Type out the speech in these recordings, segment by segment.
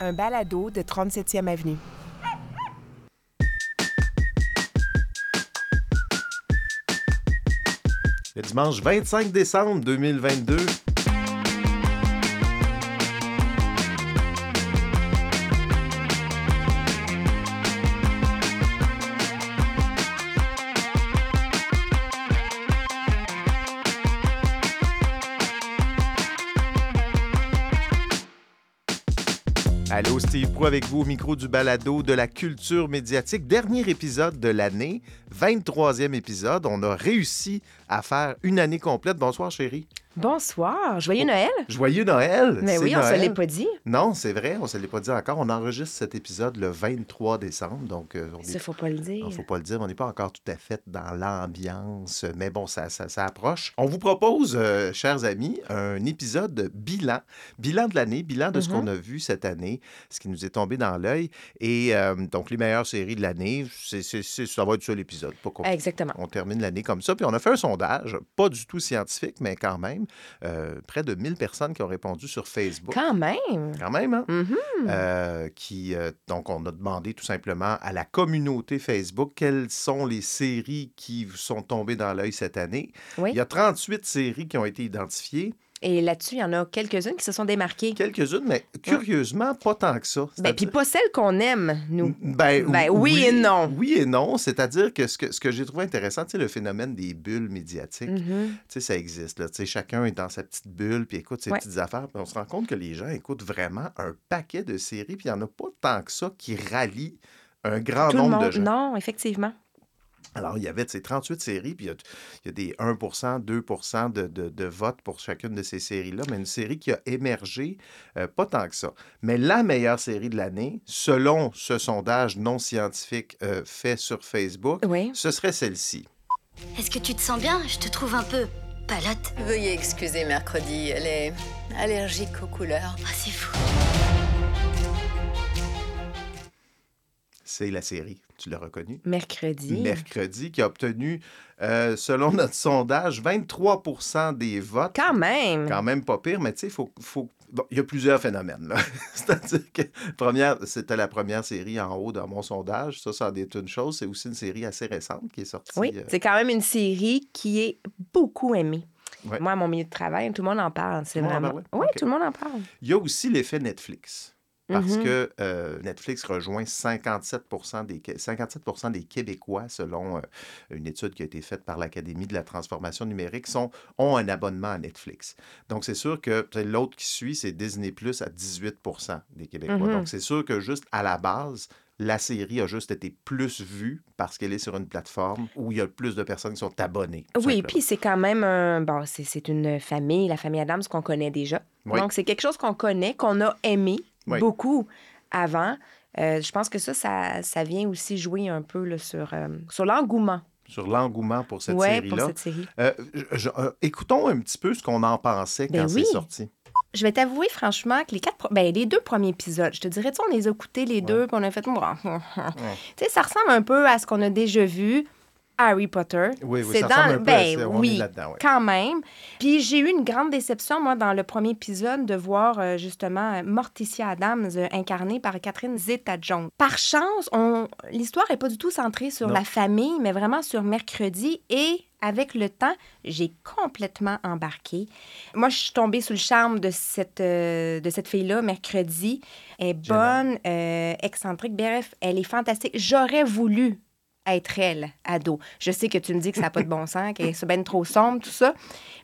un balado de 37e Avenue. Le dimanche 25 décembre 2022. Avec vous au micro du balado de la culture médiatique. Dernier épisode de l'année, 23e épisode. On a réussi à faire une année complète. Bonsoir, chérie. Bonsoir, joyeux Noël. Joyeux Noël. Mais oui, on se Noël. l'est pas dit. Non, c'est vrai, on se l'est pas dit encore. On enregistre cet épisode le 23 décembre, donc euh, on Ça, est- faut pas le dire. non, faut pas le dire, on n'est pas encore tout à fait dans l'ambiance, mais bon, ça, ça, ça approche. On vous propose, euh, chers amis, un épisode de bilan, bilan de l'année, bilan de ce qu'on a vu cette année, ce qui nous est tombé dans l'œil. Et euh, donc, les meilleures séries de l'année, ça va être ça l'épisode. Exactement. On termine l'année comme ça. Puis on a fait un sondage, pas du tout scientifique, mais quand même, euh, près de 1000 personnes qui ont répondu sur Facebook. Quand même. Quand même, hein? Mhm. Euh, qui, euh, donc, on a demandé tout simplement à la communauté Facebook quelles sont les séries qui vous sont tombées dans l'œil cette année. Oui. Il y a 38 séries qui ont été identifiées, Et là-dessus, il y en a quelques-unes qui se sont démarquées. quelques-unes, mais curieusement, pas tant que ça. Ben, puis pas celles qu'on aime, nous. Ben, Ben, oui et non. Oui et non. C'est-à-dire que ce que, ce que j'ai trouvé intéressant, sais, le phénomène des bulles médiatiques, tu sais, ça existe. Là. Chacun est dans sa petite bulle, puis écoute ses Ouais. petites affaires. Puis on se rend compte que les gens écoutent vraiment un paquet de séries, puis il n'y en a pas tant que ça qui rallient un grand Tout le nombre de gens. Non, effectivement. Alors, il y avait ces 38 séries, puis il y a, il y a des 1% 2 de, de, de votes pour chacune de ces séries-là, mais une série qui a émergé, euh, pas tant que ça. Mais la meilleure série de l'année, selon ce sondage non scientifique euh, fait sur Facebook, Oui. ce serait celle-ci. Est-ce que tu te sens bien? Je te trouve un peu palote. Veuillez excuser mercredi, elle est allergique aux couleurs. Ah, c'est fou. C'est la série, tu l'as reconnue. Mercredi. Mercredi, qui a obtenu, euh, selon notre sondage, 23% des votes. Quand même. quand même pas pire, mais tu sais, il faut, faut... bon, y a plusieurs phénomènes. C'est-à-dire que première, c'était la première série en haut dans mon sondage. Ça, ça en est une chose. C'est aussi une série assez récente qui est sortie. Oui, euh, c'est quand même une série qui est beaucoup aimée. Ouais. Moi, à mon milieu de travail, tout le monde en parle. C'est vraiment. Oui, tout le monde en parle. Il y a aussi l'effet Netflix. Parce Mhm. que euh, Netflix rejoint 57 des, Qué- 57 des Québécois, selon euh, une étude qui a été faite par l'Académie de la transformation numérique, sont, ont un abonnement à Netflix. Donc, c'est sûr que l'autre qui suit, c'est Disney Plus à 18 des Québécois. Mhm. Donc, c'est sûr que juste à la base, la série a juste été plus vue parce qu'elle est sur une plateforme où il y a plus de personnes qui sont abonnées. Oui, puis c'est quand même un. Bon, c'est c'est une famille, la famille Adams, qu'on connaît déjà. Oui. Donc, c'est quelque chose qu'on connaît, qu'on a aimé Oui. beaucoup avant. Euh, je pense que ça, ça, ça vient aussi jouer un peu là, sur, euh, sur l'engouement Sur l'engouement pour cette ouais, série-là. pour cette série. Euh, écoutons un petit peu ce qu'on en pensait Ben quand oui. c'est sorti. Je vais t'avouer franchement que les quatre, ben, les deux premiers épisodes, je te dirais, tu on les a écoutés les deux, puis on a fait, tu sais, ça ressemble un peu à ce qu'on a déjà vu. Harry Potter. Oui, oui, C'est ça dans- un peu ben est oui, là-dedans, quand même. Puis j'ai eu une grande déception, moi, dans le premier épisode, de voir euh, justement Morticia Adams euh, incarnée par Catherine Zeta-Jones. Par chance, on... l'histoire n'est pas du tout centrée sur Non. la famille, mais vraiment sur mercredi et avec le temps, j'ai complètement embarqué. Moi, je suis tombée sous le charme de cette, euh, de cette fille-là mercredi. Elle est bonne, euh, excentrique. Bref, elle est fantastique. J'aurais voulu être elle, ado. Je sais que tu me dis que ça n'a pas de bon sens, qu'elle est bien trop sombre, tout ça,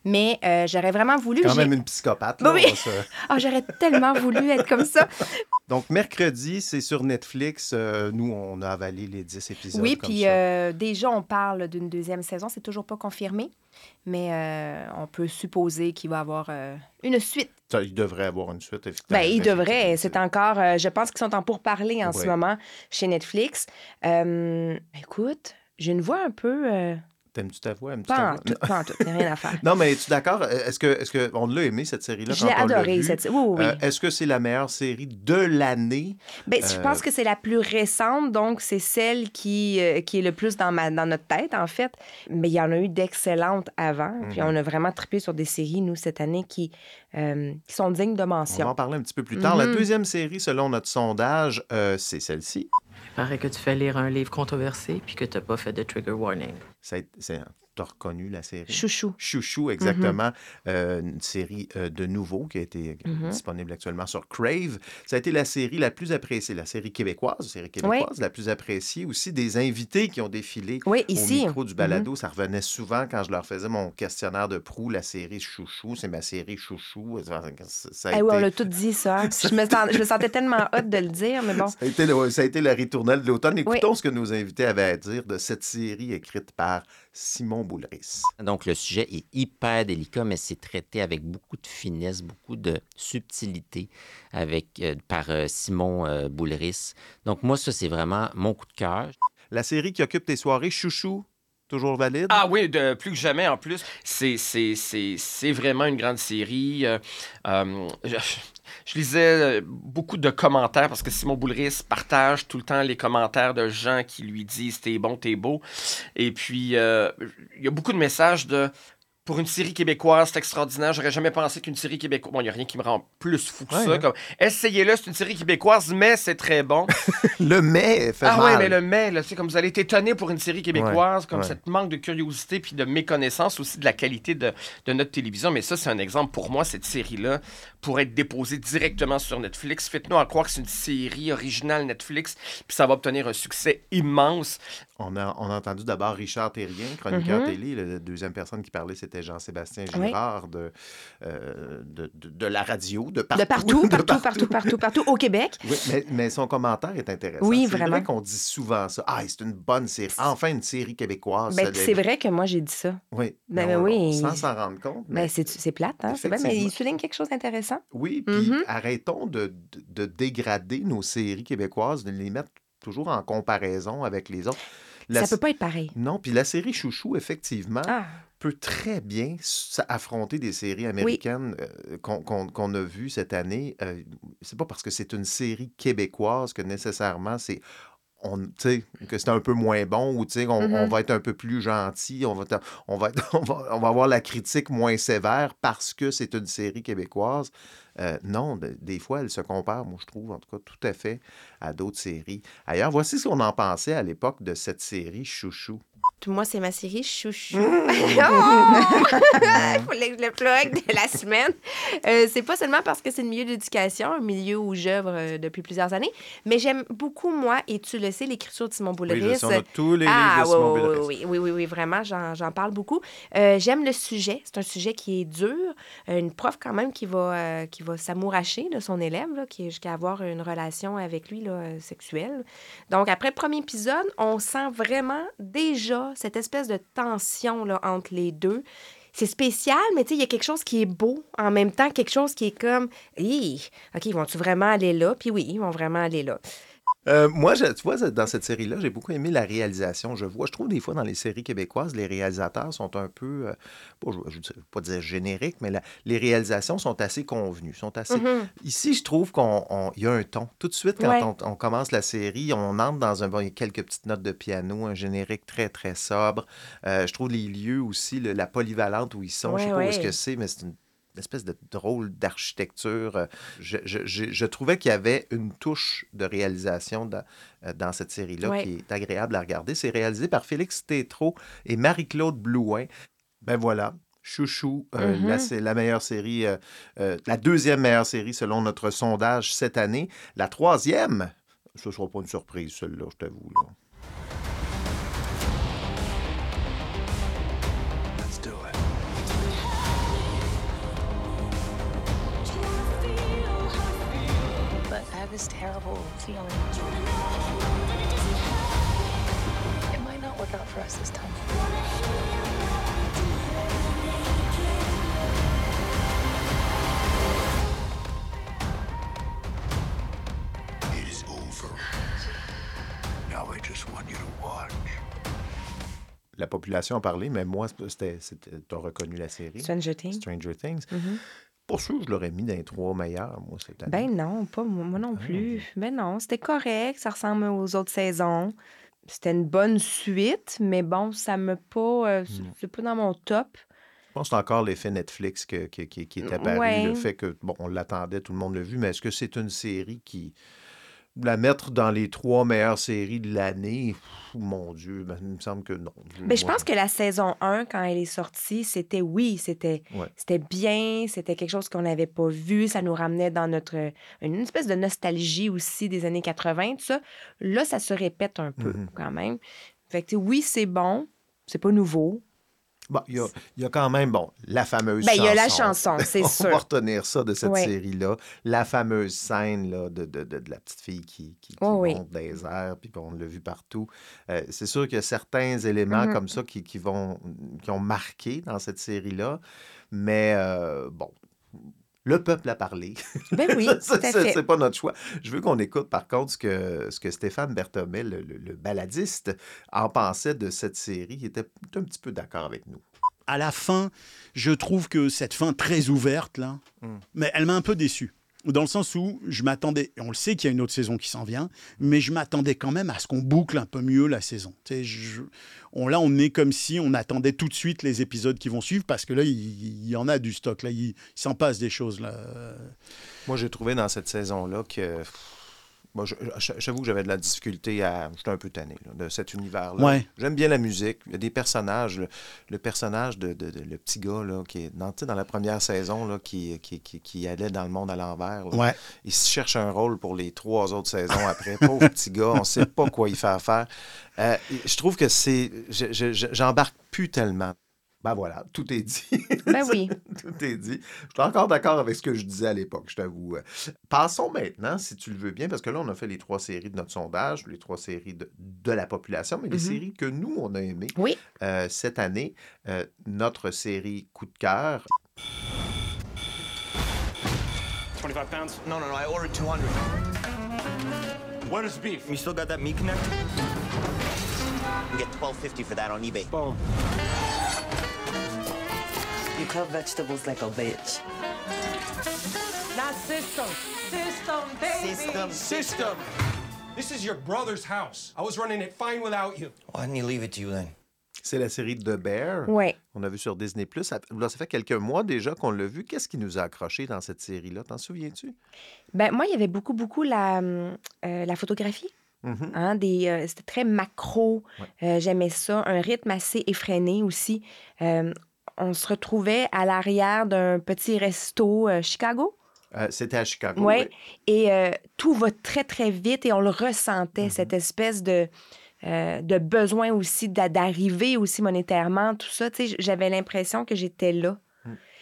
mais euh, j'aurais vraiment voulu. Quand même une psychopathe. Ben là, oui. Ah, j'aurais tellement voulu être comme ça. Donc, mercredi, c'est sur Netflix. Euh, nous, on a avalé les 10 épisodes. oui, puis euh, déjà, on parle d'une deuxième saison. C'est toujours pas confirmé, mais euh, on peut supposer qu'il va avoir euh, une suite. Ça, il devrait avoir une suite, évidemment. Ben, il devrait. Effectivement, C'est encore, euh, je pense qu'ils sont en pourparlers en ce moment chez Netflix. Écoute, j'ai une voix un peu T'aimes-tu ta voix? Pas en tout, pas en tout, rien à faire. Non, mais es-tu d'accord? Est-ce que, est-ce que on l'a aimé, cette série-là? Je adorée, vue? cette... Oui, oui, oui. Euh, est-ce que c'est la meilleure série de l'année? Je euh, pense que c'est la plus récente, donc c'est celle qui, euh, qui est le plus dans, ma, dans notre tête, en fait. Mais il y en a eu d'excellentes avant. Puis Mhm. on a vraiment trippé sur des séries, nous, cette année, qui, euh, qui sont dignes de On va mention. en parler un petit peu plus tard. La Mhm. deuxième série, selon notre sondage, euh, c'est celle-ci. Il paraît que tu fais lire un livre controversé puis que tu n'as pas fait de trigger warning. Ça a été- c'est- T'as reconnu la série? Chouchou. Chouchou, exactement. Euh, une série euh, de nouveau qui a été Mhm. disponible actuellement sur Crave. Ça a été la série la plus appréciée, la série québécoise, la série québécoise la plus appréciée. Aussi des invités qui ont défilé Oui, au ici. micro du balado. Ça revenait souvent quand je leur faisais mon questionnaire de proue, la série Chouchou. C'est ma série Chouchou. Ça, a Eh oui, on été- l'a tout dit, ça. Je me, sens- je me sentais tellement hâte de le dire, mais bon. Ça a, été le, ça a été la ritournelle de l'automne. Écoutons ce que nos invités avaient à dire de cette série écrite par Simon Boulris. Donc, le sujet est hyper délicat, mais c'est traité avec beaucoup de finesse, beaucoup de subtilité avec, euh, par euh, Simon euh, Boulris. Donc, moi, ça, c'est vraiment mon coup de cœur. La série qui occupe tes soirées, Chouchou, toujours valide? Ah oui, de, plus que jamais en plus. C'est, c'est, c'est, c'est vraiment une grande série. Euh, euh, je, lisais euh, beaucoup de commentaires parce que Simon Boulris partage tout le temps les commentaires de gens qui lui disent t'es bon, t'es beau. Et puis, euh, il y a beaucoup de messages de. Pour une série québécoise, c'est extraordinaire. J'aurais jamais pensé qu'une série québécoise. Bon, il n'y a rien qui me rend plus fou que Ouais, ça. Comme, Essayez-le, c'est une série québécoise, mais c'est très bon. Le mais fait Ah mal. ouais, mais le mais, là, comme vous allez être étonné pour une série québécoise, comme cette manque de curiosité puis de méconnaissance aussi de la qualité de, de notre télévision. Mais ça, c'est un exemple pour moi, cette série-là, pour être déposée directement sur Netflix. Faites-nous en croire que c'est une série originale Netflix, puis ça va obtenir un succès immense. On a, on a entendu d'abord Richard Terrien, chroniqueur Mhm. télé. La deuxième personne qui parlait, c'était Jean-Sébastien Oui. Girard de, euh, de, de- de la radio, de partout. De partout, partout, partout, partout, partout, au Québec. Oui, mais, mais son commentaire est intéressant. Oui, c'est vraiment. vrai qu'on dit souvent ça. Ah, c'est une bonne série. Enfin, une série québécoise. Ben, c'est vrai que moi, j'ai dit ça. Oui, Ben, mais on- oui. on- sans s'en rendre compte. Ben, mais- c'est c'est plate, hein? C'est vrai, mais il souligne quelque chose d'intéressant. Oui, puis Mhm. arrêtons de, de- de dégrader nos séries québécoises, de les mettre toujours en comparaison avec les autres. La- Ça peut pas être pareil. Non, puis la série Chouchou, effectivement, Ah, peut très bien affronter des séries américaines euh, qu'on a vues cette année. Euh, c'est pas parce que c'est une série québécoise que nécessairement c'est on, que c'est un peu moins bon ou on, on va être un peu plus gentil, on va, on, va, être- on, va, on va avoir la critique moins sévère parce que c'est une série québécoise. Euh, non, de- des fois, elle se compare, moi je trouve, en tout cas, tout à fait à d'autres séries. Ailleurs, voici ce qu'on en pensait à l'époque de cette série Chouchou. Moi, c'est ma série Chouchou. Mmh. Il fallait que je le plug de la semaine. Euh, c'est pas seulement parce que c'est le milieu d'éducation, un milieu où j'œuvre euh, depuis plusieurs années, mais j'aime beaucoup, moi, et tu le sais, l'écriture de Simon Boulris. Oui, je sais, on a tous les Ah, livres de Simon oui, oui, oui, oui, oui, vraiment, j'en parle beaucoup. Euh, J'aime le sujet. C'est un sujet qui est dur. Euh, une prof, quand même, qui va, euh, qui va s'amouracher de son élève, là, qui est jusqu'à avoir une relation avec lui là, euh, sexuelle. Donc, après le premier épisode, on sent vraiment déjà cette espèce de tension là, entre les deux. C'est spécial, mais tu sais, il y a quelque chose qui est beau en même temps, quelque chose qui est comme, OK, ils vont-tu vraiment aller là? Puis oui, ils vont vraiment aller là. Euh, moi, je- tu vois, dans cette série-là, j'ai beaucoup aimé la réalisation. Je vois, je trouve des fois dans les séries québécoises, les réalisateurs sont un peu, euh, bon, je ne veux pas dire génériques, mais la- les réalisations sont assez convenues, sont assez. Mhm. Ici, je trouve qu'il y a un ton. Tout de suite, quand Ouais. on, on commence la série, on entre dans un. Bon, quelques petites notes de piano, un générique très, très sobre. Euh, je trouve les lieux aussi, le- la polyvalente où ils sont. je sais Ouais, pas où est-ce ouais. que c'est, mais c'est une espèce de drôle d'architecture. Euh, Je, je- je- je trouvais qu'il y avait une touche de réalisation dans, euh, dans cette série-là Ouais. qui est agréable à regarder. C'est réalisé par Félix Tétrault et Marie-Claude Blouin. Ben voilà. Chouchou, euh, Mhm. là, c'est la meilleure série, euh, euh, la deuxième meilleure série selon notre sondage cette année. La troisième, ce ne sera pas une surprise, celle-là, je t'avoue. This terrible feeling. It might not work out for us this time. It is over. Now I just want you to watch. la population a parlé, mais moi, c'était, tu as reconnu la série. Stranger Things. Stranger Things. Mhm. Pour sûr, je l'aurais mis dans les trois meilleurs, moi, cette année. Ben non, pas moi, moi non Ah, plus. Ben non, c'était correct, ça ressemble aux autres saisons. C'était une bonne suite, mais bon, ça me pas. euh, c'est- pas dans mon top. Je pense que c'est encore l'effet Netflix que- que- qui, qui est apparu, Ouais. le fait que, bon, on l'attendait, tout le monde l'a vu, mais est-ce que c'est une série qui... La mettre dans les trois meilleures séries de l'année, mon Dieu, ben, il me semble que non. Ben, je pense que la saison 1, quand elle est sortie, c'était oui, c'était Ouais. c'était bien, c'était quelque chose qu'on n'avait pas vu, ça nous ramenait dans notre. une espèce de nostalgie aussi des années 80, tout ça. Là, ça se répète un peu Mhm. quand même. Fait que, oui, c'est bon, c'est pas nouveau. Bon, il y a, il y a quand même, bon, la fameuse Ben, il y a la chanson, c'est On sûr. va retenir ça de cette série-là. La fameuse scène là, de, de, de, de la petite fille qui, qui, qui Oh oui. monte des airs, puis on l'a vu partout. Euh, c'est sûr qu'il y a certains éléments Mhm. comme ça qui, qui, vont, qui ont marqué dans cette série-là, mais euh, bon. Le peuple a parlé. Ben oui, c'est pas notre choix. Je veux qu'on écoute, par contre, ce que, ce que Stéphane Berthomé, le, le- le baladiste, en pensait de cette série. Il était un petit peu d'accord avec nous. à la fin, je trouve que cette fin très ouverte, là, Mm. mais elle m'a un peu déçu. Dans le sens où je m'attendais, on le sait qu'il y a une autre saison qui s'en vient, mais je m'attendais quand même à ce qu'on boucle un peu mieux la saison. Là, on est comme si on attendait tout de suite les épisodes qui vont suivre, parce que là, il, y en a du stock, là, il, s'en passe des choses. Moi, j'ai trouvé dans cette saison-là que. J'avoue que j'avais de la difficulté à. J'étais un peu tanné là, de cet univers-là. Ouais. J'aime bien la musique. Il y a des personnages. Le, le personnage de, de- de- le petit gars là, qui est dans, dans la première saison là, qui, qui, qui, qui allait dans le monde à l'envers. Ouais. Il se cherche un rôle pour les trois autres saisons après. Pauvre petit gars, on ne sait pas quoi y faire faire. Euh, je trouve que c'est. je- je- je- J'embarque plus tellement. Ben voilà, tout est dit. Ben oui. Tout est dit. Je suis encore d'accord avec ce que je disais à l'époque, je t'avoue. Passons maintenant, si tu le veux bien, parce que là, on a fait les trois séries de notre sondage, les trois séries de, de la population, mais les Mhm. séries que nous, on a aimées Oui. euh, cette année. Euh, notre série coup de cœur. 25 pounds? No, no, no. I ordered 200. Where is beef? You still got that meat connect? You get 12.50 for that on eBay. Boom. You cut vegetables like a bitch. Not system. System, baby. System. System. This is your brother's house. I was running it fine without you. Why didn't he leave it to you then? C'est la série The Bear. Ouais. On a vu sur Disney+. Ça, là, ça fait quelques mois déjà qu'on l'a vu. Qu'est-ce qui nous a accrochés dans cette série-là? T'en souviens-tu? Ben, moi, il y avait beaucoup, beaucoup la, euh, la photographie. Mhm. Hein, des, euh, c'était très macro. Ouais. Euh, j'aimais ça. Un rythme assez effréné aussi. On se retrouvait à l'arrière d'un petit resto euh, Chicago. Euh, C'était à Chicago. Ouais. oui. Et euh, tout va très, très vite et on le ressentait, Mhm. cette espèce de, euh, de besoin aussi d'a- d'arriver aussi monétairement, tout ça. J'avais l'impression que j'étais là.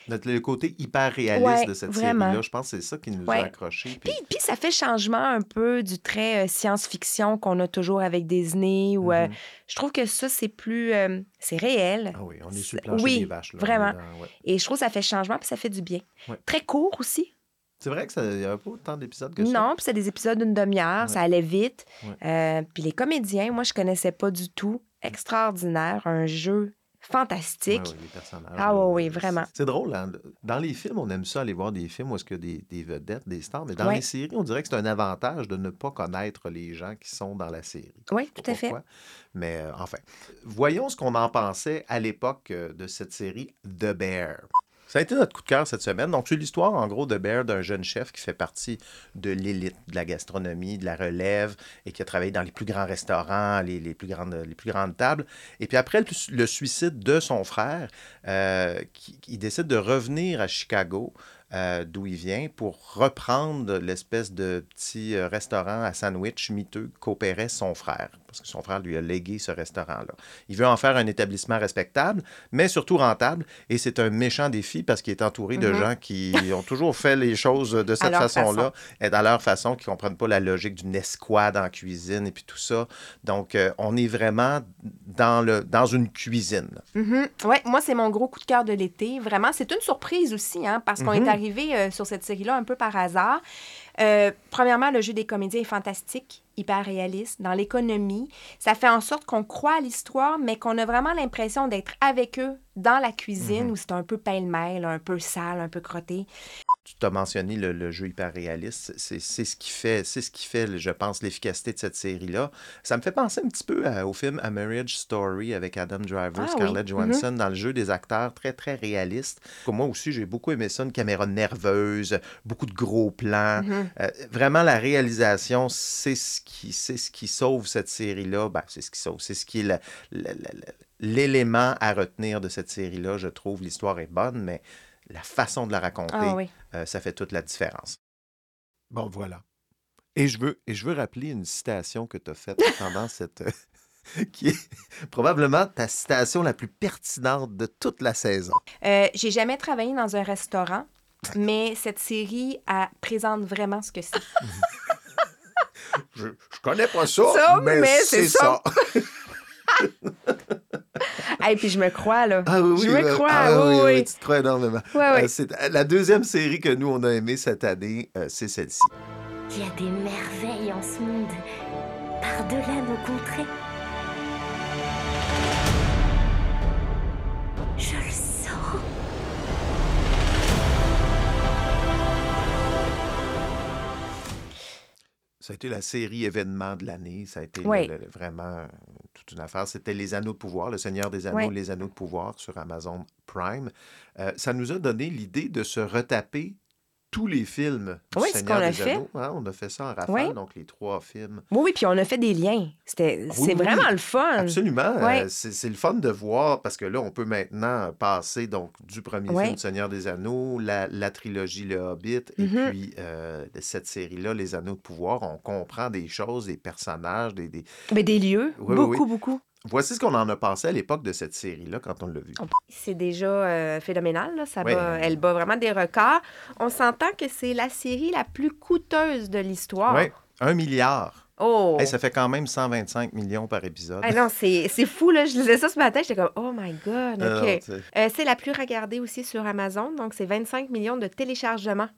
Le, le côté hyper réaliste Ouais, de cette série-là, je pense que c'est ça qui nous Ouais. a accrochés. puis- Puis, ça fait changement un peu du trait euh, science-fiction qu'on a toujours avec Disney. Ou, euh, Mhm. je trouve que ça, c'est plus... euh, c'est réel. Ah oui, on est sur le plancher oui, des vaches. Là. Vraiment. est dans- ouais. Et je trouve que ça fait changement, puis ça fait du bien. Très court aussi. C'est vrai que ça n'y a pas autant d'épisodes que ça. Non, puis c'est des épisodes d'une demi-heure, ça allait vite. Puis les comédiens, moi, je connaissais pas du tout. Extraordinaire, un jeu fantastique. Les personnages, Ah oui, vraiment. C'est drôle, hein? Dans les films, on aime ça aller voir des films où est-ce qu'il y a des, des vedettes, des stars, mais dans les séries, on dirait que c'est un avantage de ne pas connaître les gens qui sont dans la série. Oui, tout à fait. Mais euh, enfin, voyons ce qu'on en pensait à l'époque euh, de cette série The Bear. Ça a été notre coup de cœur cette semaine. Donc, c'est l'histoire, en gros, de Bear, d'un jeune chef qui fait partie de l'élite de la gastronomie, de la relève, et qui a travaillé dans les plus grands restaurants, les, plus, grandes, tables. Et puis après le, suicide de son frère, euh, qui, décide de revenir à Chicago, euh, d'où il vient, pour reprendre l'espèce de petit euh, restaurant à sandwich miteux qu'opérait son frère, parce que son frère lui a légué ce restaurant-là. Il veut en faire un établissement respectable, mais surtout rentable, et c'est un méchant défi parce qu'il est entouré de Mhm. gens qui ont toujours fait les choses de cette façon-là, et à leur façon, qui ne comprennent pas la logique d'une escouade en cuisine et puis tout ça. Donc, euh, on est vraiment dans, le, dans une cuisine. Mhm. Ouais, moi, c'est mon gros coup de cœur de l'été. Vraiment, c'est une surprise aussi, hein, parce qu'on Mhm. est arrivé euh, sur cette série-là un peu par hasard. Euh, premièrement, le jeu des comédiens est fantastique, hyper réaliste. Dans l'économie, ça fait en sorte qu'on croit à l'histoire, mais qu'on a vraiment l'impression d'être avec eux dans la cuisine, Mhm. où c'est un peu pêle-mêle, un peu sale, un peu crotté. Tu t'as mentionné le, le jeu hyper réaliste. C'est ce qui fait, c'est ce qui fait, je pense, l'efficacité de cette série-là. Ça me fait penser un petit peu à- au film A Marriage Story avec Adam Driver, Ah oui. Scarlett Johansson, dans le jeu des acteurs très, très réalistes. Moi aussi, j'ai beaucoup aimé ça, une caméra nerveuse, beaucoup de gros plans. Mhm. Euh, vraiment, la réalisation, c'est ce qui, c'est ce qui sauve cette série-là. Ben, c'est ce qui sauve. C'est ce qui est la- la- la- la- l'élément à retenir de cette série-là. Je trouve l'histoire est bonne, mais la façon de la raconter, Ah oui. euh, ça fait toute la différence. Bon, voilà. Et je veux, et je veux rappeler une citation que tu as faite pendant cette. euh, qui est probablement ta citation la plus pertinente de toute la saison. Euh, J'ai jamais travaillé dans un restaurant, mais cette série elle présente vraiment ce que c'est. Je, je connais pas ça, Ça, mais, mais c'est c'est ça. Et puis je me crois, là. Ah oui, oui, je me euh, crois, ah oui, oui, tu te crois énormément. Ouais, ouais. Euh, c'est- la deuxième série que nous, on a aimée cette année, euh, c'est celle-ci. Il y a des merveilles en ce monde, par-delà nos contrées. Je le sens. Ça a été la série événement de l'année. Ça a été Oui. le- le- vraiment euh, toute une affaire. C'était Les Anneaux de pouvoir, Le Seigneur des Anneaux. Les Anneaux de pouvoir sur Amazon Prime. Euh, ça nous a donné l'idée de se retaper tous les films du Oui, ce Seigneur qu'on a des fait. Anneaux. hein. On a fait ça en rafale, Oui. donc les trois films. Oui, oui, puis on a fait des liens. C'était, Oui, c'est oui, vraiment le fun. Absolument. Euh, c'est c'est le fun de voir parce que là, on peut maintenant passer donc du premier film du Seigneur des Anneaux, la, la trilogie Le Hobbit, et Mhm. puis euh, cette série-là, Les Anneaux de pouvoir. On comprend des choses, des personnages, des. des- Mais des lieux, beaucoup, beaucoup. Voici ce qu'on en a pensé à l'époque de cette série-là quand on l'a vu. C'est déjà euh, phénoménal. Là. Ça bat- elle bat vraiment des records. On s'entend que c'est la série la plus coûteuse de l'histoire. Oui, un milliard. Oh! Hey, ça fait quand même 125 millions par épisode. Ah non, c'est, fou, là. Je lisais ça ce matin, j'étais comme, oh my God, Ah. Euh, c'est la plus regardée aussi sur Amazon, donc c'est 25 millions de téléchargements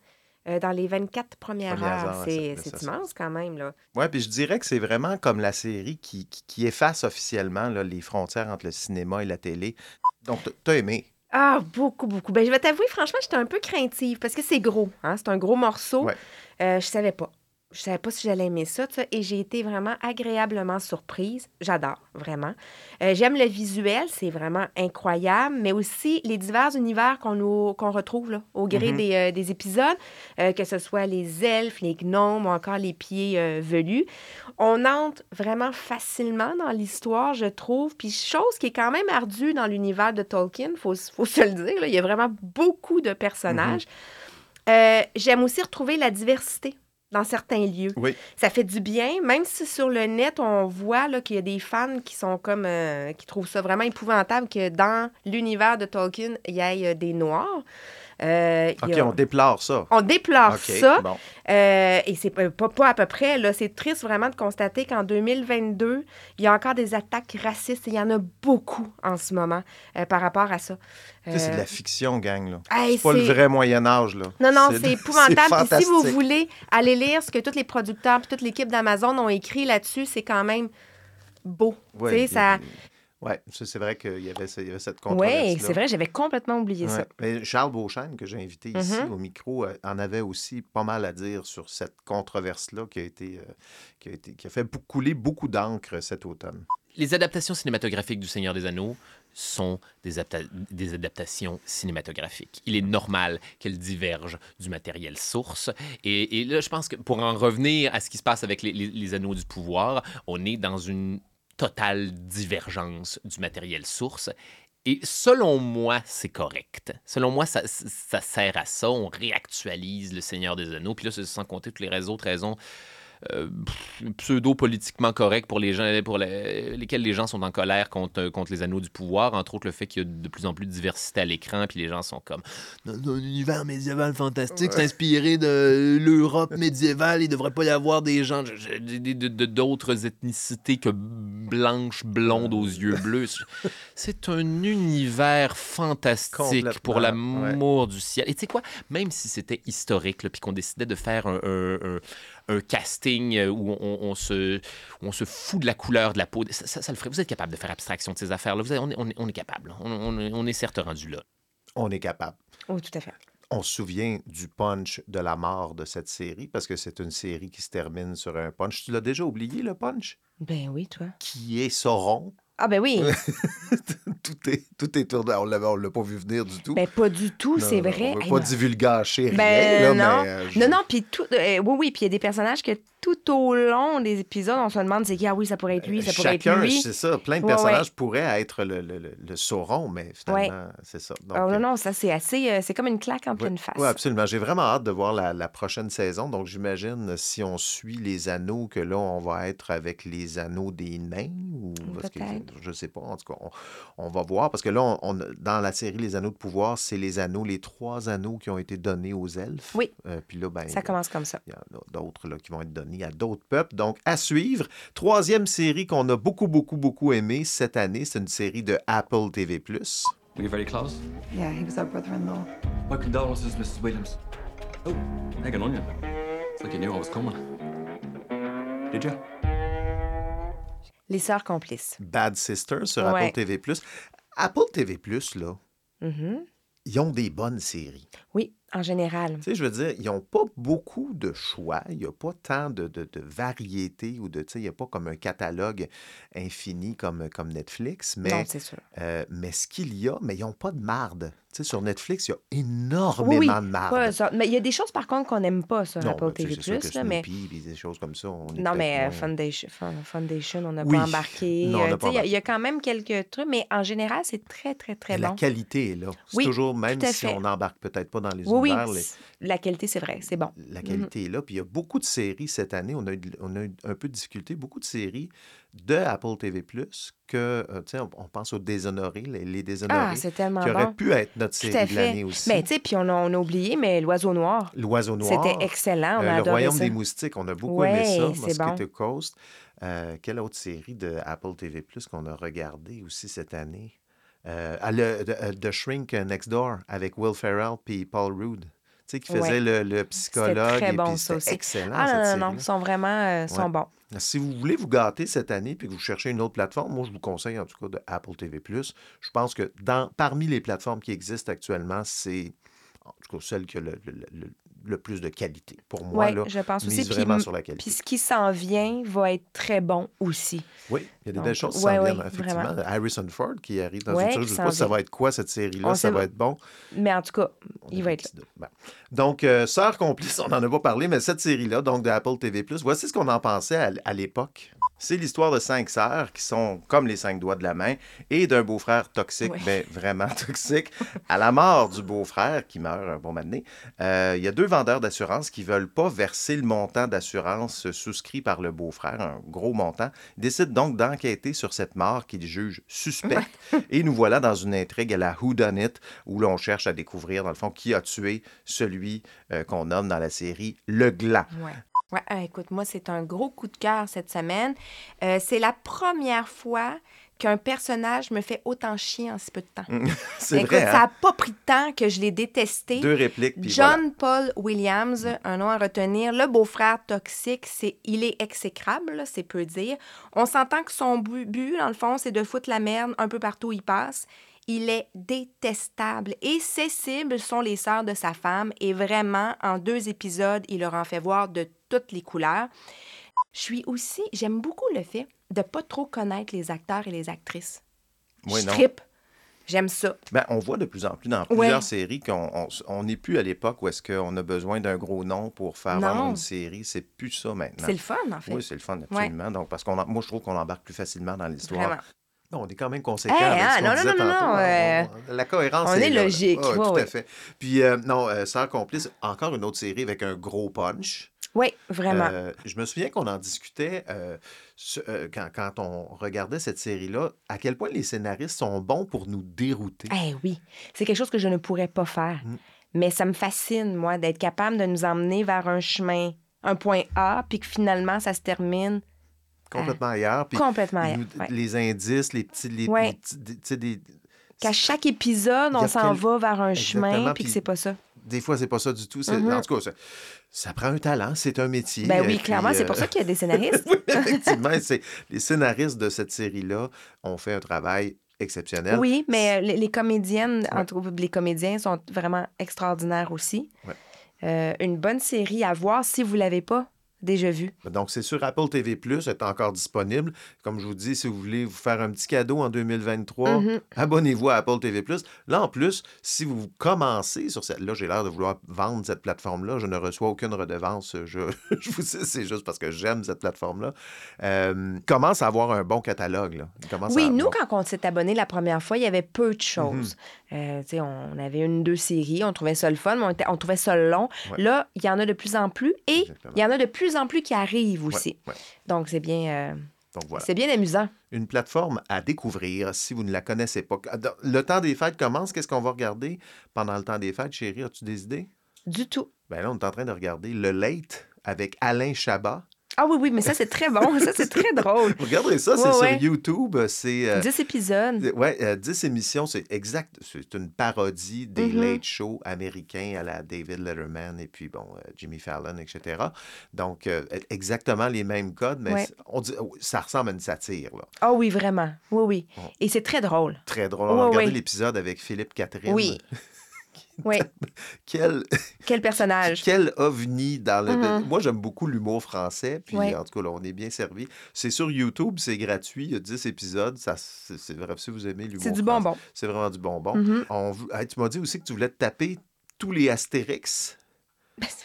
euh, dans les 24 premières, Premières heures. heures, c'est, immense quand même, là. Oui, puis je dirais que c'est vraiment comme la série qui, qui, qui efface officiellement là, les frontières entre le cinéma et la télé. Donc, t'as aimé? Ah, beaucoup, beaucoup. Ben, je vais t'avouer, franchement, j'étais un peu craintive parce que c'est gros. Hein? C'est un gros morceau. Ouais. Euh, je savais pas. Je savais pas si j'allais aimer ça, et j'ai été vraiment agréablement surprise. J'adore, vraiment. Euh, J'aime le visuel, c'est vraiment incroyable, mais aussi les divers univers qu'on retrouve là, au gré Mhm. des, euh, des épisodes, euh, que ce soit les elfes, les gnomes ou encore les pieds velus. On entre vraiment facilement dans l'histoire, je trouve, puis chose qui est quand même ardue dans l'univers de Tolkien, faut, faut se le dire, là, il y a vraiment beaucoup de personnages. Euh, J'aime aussi retrouver la diversité dans certains lieux. Oui. Ça fait du bien, même si sur le net, on voit qu'il y a des fans qui sont comme euh, qui trouvent ça vraiment épouvantable que dans l'univers de Tolkien, il y ait euh, des Noirs. Euh, OK, a- on déplore ça. on déplore ça. bon. Euh, et c'est pas, pas, à peu près. Là, c'est triste vraiment de constater qu'en 2022, il y a encore des attaques racistes. Il y en a beaucoup en ce moment euh, par rapport à ça. C'est de Euh, la fiction, gang. là. hey, c'est pas le vrai Moyen-Âge. là. non, non, c'est épouvantable. Puis si vous voulez aller lire ce que tous les producteurs et toute l'équipe d'Amazon ont écrit là-dessus, c'est quand même beau. Ouais, ça... Ouais, ça, c'est vrai qu'il y avait, ce- il y avait cette controverse Oui, c'est vrai, j'avais complètement oublié ça. Mais Charles Beauchesne, que j'ai invité ici Mhm. au micro, euh, en avait aussi pas mal à dire sur cette controverse-là qui a été, euh, qui a été, qui a fait couler beaucoup d'encre cet automne. Les adaptations cinématographiques du Seigneur des Anneaux sont des, apta- des adaptations cinématographiques. Il est normal qu'elles divergent du matériel source. Et, et là, je pense que pour en revenir à ce qui se passe avec les, les- les Anneaux du pouvoir, on est dans une totale divergence du matériel source. Et selon moi, c'est correct. Selon moi, ça, ça sert à ça. On réactualise le Seigneur des Anneaux. Puis là, sans compter toutes les autres raisons euh, pseudo-politiquement correct pour les gens pour les- lesquels les gens sont en colère contre, contre les anneaux du pouvoir, entre autres le fait qu'il y a de plus en plus de diversité à l'écran, puis les gens sont comme dans un univers médiéval fantastique, c'est inspiré de l'Europe médiévale, il devrait pas y avoir des gens d'autres ethnicités que blanches, blondes aux yeux bleus. C'est un univers fantastique pour ouais. l'amour du ciel. Et tu sais quoi, même si c'était historique, puis qu'on décidait de faire un, un- un- un casting euh, où on, on se, où on se fout de la couleur de la peau, ça, ça- ça le ferait. Vous êtes capable de faire abstraction de ces affaires-là. Vous êtes- on, est, on est- on est capable. On, on est- on est certes rendu là. On est capable. Oui, tout à fait. On se souvient du punch de la mort de cette série parce que c'est une série qui se termine sur un punch. Tu l'as déjà oublié, le punch? Ben oui, toi. Qui est Sauron? Ah ben oui. tout est, tout est tourné. On on l'a pas vu venir du tout. Ben pas du tout, c'est vrai. On veut Hey, pas divulgacher rien, Ben là, non. mais... euh, je- Non, non, puis tout. euh, oui, oui, puis il y a des personnages que tout au long des épisodes, on se demande c'est qui? Ah oui, ça pourrait être lui, ça pourrait Chacun, être lui. c'est ça. Plein de Ouais, personnages ouais. pourraient être le, le, le- le Sauron, mais finalement, c'est ça. Donc, Ah, euh, non, non, ça c'est assez. euh, c'est comme une claque en pleine face. Oui, absolument. J'ai vraiment hâte de voir la, la prochaine saison. Donc, j'imagine, euh, si on suit les anneaux, que là, on va être avec les anneaux des nains ou... parce que, je sais pas. En tout cas, on, on va voir. Parce que là, on, on- dans la série Les Anneaux de pouvoir, c'est les anneaux, les trois anneaux qui ont été donnés aux elfes. Oui. Euh, puis là, ben, Ça commence comme ça. il y en a d'autres là, qui vont être donnés à d'autres peuples. Donc, à suivre. Troisième série qu'on a beaucoup, beaucoup, beaucoup aimée cette année, c'est une série de Apple TV+. Were you very close? Yeah, he was our brother-in-law. My condolences, Mrs. Williams. Oh, hang on you. It's like you knew I was coming. Did you? Les sœurs complices. Bad Sisters sur Ouais. Apple TV+. Apple TV+, là, Mhm. ils ont des bonnes séries. Oui, en général. Tu sais, je veux dire, ils n'ont pas beaucoup de choix. Il n'y a pas tant de, de, de variété ou de. Tu sais, il n'y a pas comme un catalogue infini comme, comme Netflix. Mais, Non, c'est sûr. euh, mais ce qu'il y a, mais ils n'ont pas de marde. Tu sais, sur Netflix, il y a énormément oui, de marde. pas ça. Mais il y a des choses, par contre, qu'on n'aime pas sur Non, Apple TV+. sûr que là, mais... Snoopy, des choses comme ça. on Non, mais euh, Foundation, Foundation, on n'a Oui. pas embarqué. Euh, Il y y, a quand même quelques trucs, mais en général, c'est très, très, très Mais bon. La qualité est là. C'est Oui, toujours, même si on n'embarque peut-être pas dans les univers, les- la qualité, c'est vrai, c'est bon. la Mhm. qualité est là. Puis il y a beaucoup de séries cette année. On a, eu, on a eu un peu de difficulté. Beaucoup de séries de Apple TV+, que, euh, tu sais, on, on pense aux Déshonorés, les, les Déshonorés, Ah, c'est tellement qui auraient bon. pu être notre série de l'année aussi. Mais tu sais, puis on a, on a oublié, mais l'oiseau noir. L'Oiseau Noir. C'était excellent, on Euh, a Le Royaume ça. des Moustiques, on a beaucoup aimé ça. Mosquito bon. Coast. Euh, quelle autre série de Apple TV+, qu'on a regardé aussi cette année? Euh, ah, le, The, The Shrink Next Door avec Will Ferrell puis Paul Rudd. Sais, qui faisait Ouais. le, le psychologue. Très et bon, puis ça aussi. excellent, Ah cette non, non, non, ils sont vraiment euh, sont bons. Si vous voulez vous gâter cette année puis que vous cherchez une autre plateforme, moi, je vous conseille en tout cas de Apple TV+. Je pense que dans, parmi les plateformes qui existent actuellement, c'est en tout cas celle qui a le, le- le- plus de qualité. Pour moi, Oui, là, je pense aussi. Puis, vraiment sur la qualité. Puis ce qui s'en vient va être très bon aussi. Oui, il y a des Donc, belles choses qui ouais, s'en ouais, effectivement. vraiment. Harrison Ford qui arrive dans Ouais, une qui Je ne sais pas si ça va être quoi cette série-là, ça va être bon. Mais en tout cas, il va être là. Donc, euh, Sœurs complices, on n'en a pas parlé, mais cette série-là, donc de Apple TV+, voici ce qu'on en pensait à, l'époque. C'est l'histoire de cinq sœurs qui sont comme les cinq doigts de la main et d'un beau-frère toxique, Ouais. ben, vraiment toxique. À la mort du beau-frère qui meurt un bon moment donné, euh, il y a deux vendeurs d'assurance qui veulent pas verser le montant d'assurance souscrit par le beau-frère, un gros montant. Décident donc d'enquêter sur cette mort qu'ils jugent suspecte. et nous voilà dans une intrigue à la Who Done It, où l'on cherche à découvrir, dans le fond, qui a tué celui euh, qu'on nomme dans la série Le Gland. Ouais. Ouais, ah, écoute, moi, c'est un gros coup de cœur cette semaine. Euh, c'est la première fois qu'un personnage me fait autant chier en si peu de temps. C'est Écoute, vrai, ça hein? n'a pas pris de temps que je l'ai détesté. Deux répliques, puis John Paul Williams, un nom à retenir. Le beau-frère toxique, c'est, il est exécrable, c'est peu dire. On s'entend que son bu- but, dans le fond, c'est de foutre la merde un peu partout où il passe. Il est détestable. Et ses cibles sont les sœurs de sa femme. Et vraiment, en deux épisodes, il leur en fait voir de toutes les couleurs. Je suis aussi, j'aime beaucoup le fait de pas trop connaître les acteurs et les actrices. Oui, je non. trippe. J'aime ça. Ben, on voit de plus en plus dans Ouais. plusieurs séries qu'on on- on n'est plus à l'époque où est-ce qu'on a besoin d'un gros nom pour faire une série. C'est plus ça maintenant. C'est le fun, en fait. Oui, c'est le fun, absolument. Donc, parce qu'on moi, je trouve qu'on embarque plus facilement dans l'histoire. Non, on est quand même conséquent Hey, hein, non, non, non, non, hein. euh, La cohérence on est, est là, là. logique, Ah, ouais, tout à fait. Puis, euh, non, euh, Sœurs complices, encore une autre série avec un gros punch. Oui, vraiment. Euh, je me souviens qu'on en discutait euh, euh, quand, quand on regardait cette série-là, à quel point les scénaristes sont bons pour nous dérouter. Eh oui, c'est quelque chose que je ne pourrais pas faire. Mm. Mais ça me fascine, moi, d'être capable de nous emmener vers un chemin, un point A, puis que finalement, ça se termine. Complètement ailleurs. puis Complètement ailleurs, nous- ouais. Les indices, les petits. Les, Ouais. les petits- des- Qu'à chaque épisode, on s'en quel- va vers un chemin, puis que c'est pas ça. Des fois, c'est pas ça du tout. Mhm. En tout cas, ça, ça prend un talent, c'est un métier. Ben oui, clairement, c'est pour euh, ça qu'il y a des scénaristes. oui, effectivement, les scénaristes de cette série-là ont fait un travail exceptionnel. Oui, mais euh, les, les comédiennes, entre les comédiens sont vraiment extraordinaires aussi. Ouais. Euh, une bonne série à voir si vous l'avez pas déjà vue. Donc, c'est sur Apple TV+, est encore disponible. Comme je vous dis, si vous voulez vous faire un petit cadeau en 2023, Mhm. abonnez-vous à Apple TV+. Là, en plus, si vous commencez sur cette... Là, j'ai l'air de vouloir vendre cette plateforme-là. Je ne reçois aucune redevance. Je, je vous dis, c'est juste parce que j'aime cette plateforme-là. Euh, commence à avoir un bon catalogue. Là. Commence Oui, à nous, quand on s'est abonné la première fois, il y avait peu de choses. Tu sais, on avait une, deux séries, on trouvait ça le fun, mais on, était- on trouvait ça long. Ouais. Là, il y en a de plus en plus et il y en a de plus en plus qui arrivent aussi. ouais. Donc, c'est bien, euh, voilà. c'est bien amusant. une plateforme à découvrir si vous ne la connaissez pas. Dans- Le temps des fêtes commence. Qu'est-ce qu'on va regarder pendant le temps des fêtes, chérie? As-tu des idées? Du tout. Ben là, on est en train de regarder Le Late avec Alain Chabat. Ah oui, oui, mais ça, c'est très bon. ça, c'est très drôle. Regardez ça, c'est Ouais, sur. YouTube. C'est. euh, 10 épisodes. Ouais, euh, 10 émissions, c'est exact. C'est une parodie des Mhm. late shows américains à la David Letterman et puis, bon, euh, Jimmy Fallon, etc. Donc, euh, exactement les mêmes codes, mais Ouais. on dit, oh, ça ressemble à une satire. Là. Ah oui, vraiment. Oui, oui. Et c'est très drôle. Très drôle. On a regardé l'épisode avec Philippe Catherine. Oui. Oui. Quel, Quel personnage? quel ovni dans le. Mhm. Moi, j'aime beaucoup l'humour français. Puis, en tout cas, là, on est bien servi. C'est sur YouTube, c'est gratuit. Il y a 10 épisodes. Ça, c'est vrai, si vous aimez l'humour C'est du français, bonbon. C'est vraiment du bonbon. Mhm. On Hey, tu m'as dit aussi que tu voulais te taper tous les Astérix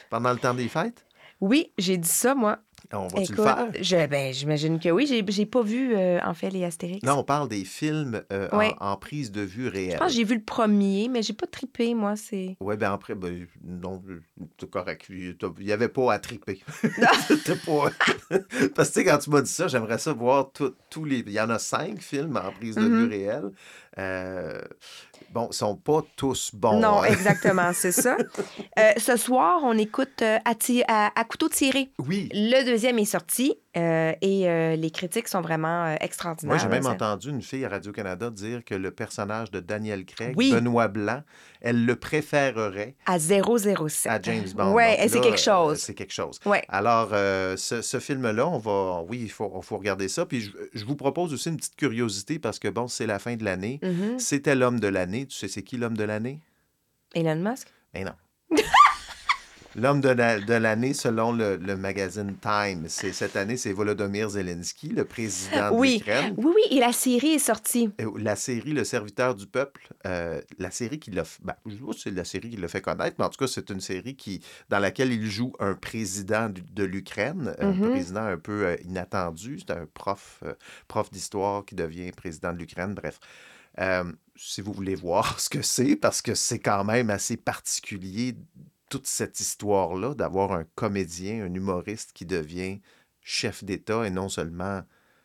pendant le temps des fêtes? Oui, j'ai dit ça, moi. On va-tu le faire? je- ben, j'imagine que oui. J'ai, j'ai pas vu, euh, en fait, les Astérix. Là, on parle des films euh, en- Ouais. en, prise de vue réelle. Je pense que j'ai vu le premier, mais j'ai pas trippé, moi. C'est... Oui, ben après, ben, non, c'est correct. Il n'y avait pas à triper. C'était pas... Parce que, quand tu m'as dit ça, j'aimerais ça voir tous les... Il y en a cinq films en prise de vue réelle. Euh, Bon, ils sont pas tous bons. non, hein. exactement, c'est ça. Ce soir, on écoute à, ti- à- à couteau tiré. Oui. Le deuxième est sorti euh, et euh, les critiques sont vraiment euh, extraordinaires. Moi, j'ai même entendu une fille à Radio-Canada dire que le personnage de Daniel Craig, Oui. Benoît Blanc, elle le préférerait À 007. à James Bond. Donc c'est quelque chose. C'est quelque chose. Ouais. Alors, ce, ce film-là, on va, oui, il faut, faut regarder ça. Puis je, je vous propose aussi une petite curiosité parce que, bon, c'est la fin de l'année. Mhm. C'était l'homme de l'année. Tu sais, c'est qui l'homme de l'année? Elon Musk? Eh non. L'homme de la- de l'année, selon le, le magazine Time, c'est cette année, c'est Volodymyr Zelensky, le président de Oui. l'Ukraine. Oui, oui, et la série est sortie. La série Le Serviteur du Peuple, euh, la série qui l'a ben, je sais pas si c'est la série qui l'a fait connaître, mais en tout cas, c'est une série qui, dans laquelle il joue un président de l'Ukraine, un Mhm. président un peu euh, inattendu. C'est un prof, euh, prof d'histoire qui devient président de l'Ukraine, bref. Si vous voulez voir ce que c'est, parce que c'est quand même assez particulier, toute cette histoire-là, d'avoir un comédien, un humoriste qui devient chef d'État et non seulement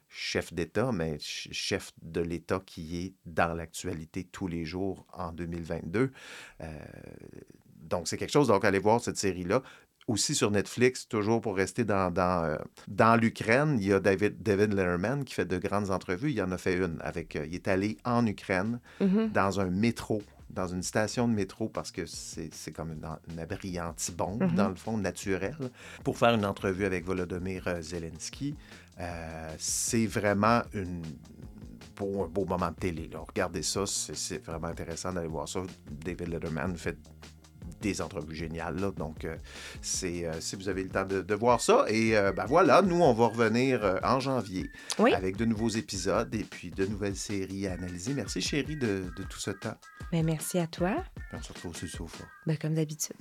chef d'État, mais ch- chef de l'État qui est dans l'actualité tous les jours en 2022. Euh, donc, c'est quelque chose. Donc, allez voir cette série-là. Aussi sur Netflix, toujours pour rester dans, dans, euh, dans l'Ukraine, il y a David, David Letterman qui fait de grandes entrevues. Il en a fait une avec. euh, il est allé en Ukraine, Mhm. dans un métro, dans une station de métro, parce que c'est comme une, une abri anti-bombe, Mhm. dans le fond, naturel, pour faire une entrevue avec Volodymyr euh, Zelensky. Euh, c'est vraiment une beau, un beau moment de télé. Là. Regardez ça, c'est vraiment intéressant d'aller voir ça. David Letterman fait des entrevues géniales. là. donc, euh, c'est euh, si vous avez le temps de, de voir ça. Et euh, ben voilà, nous, on va revenir en janvier Oui. avec de nouveaux épisodes et puis de nouvelles séries à analyser. Merci, chérie, de, de tout ce temps. Ben, merci à toi. Puis on se retrouve sur le sofa. Ben, comme d'habitude.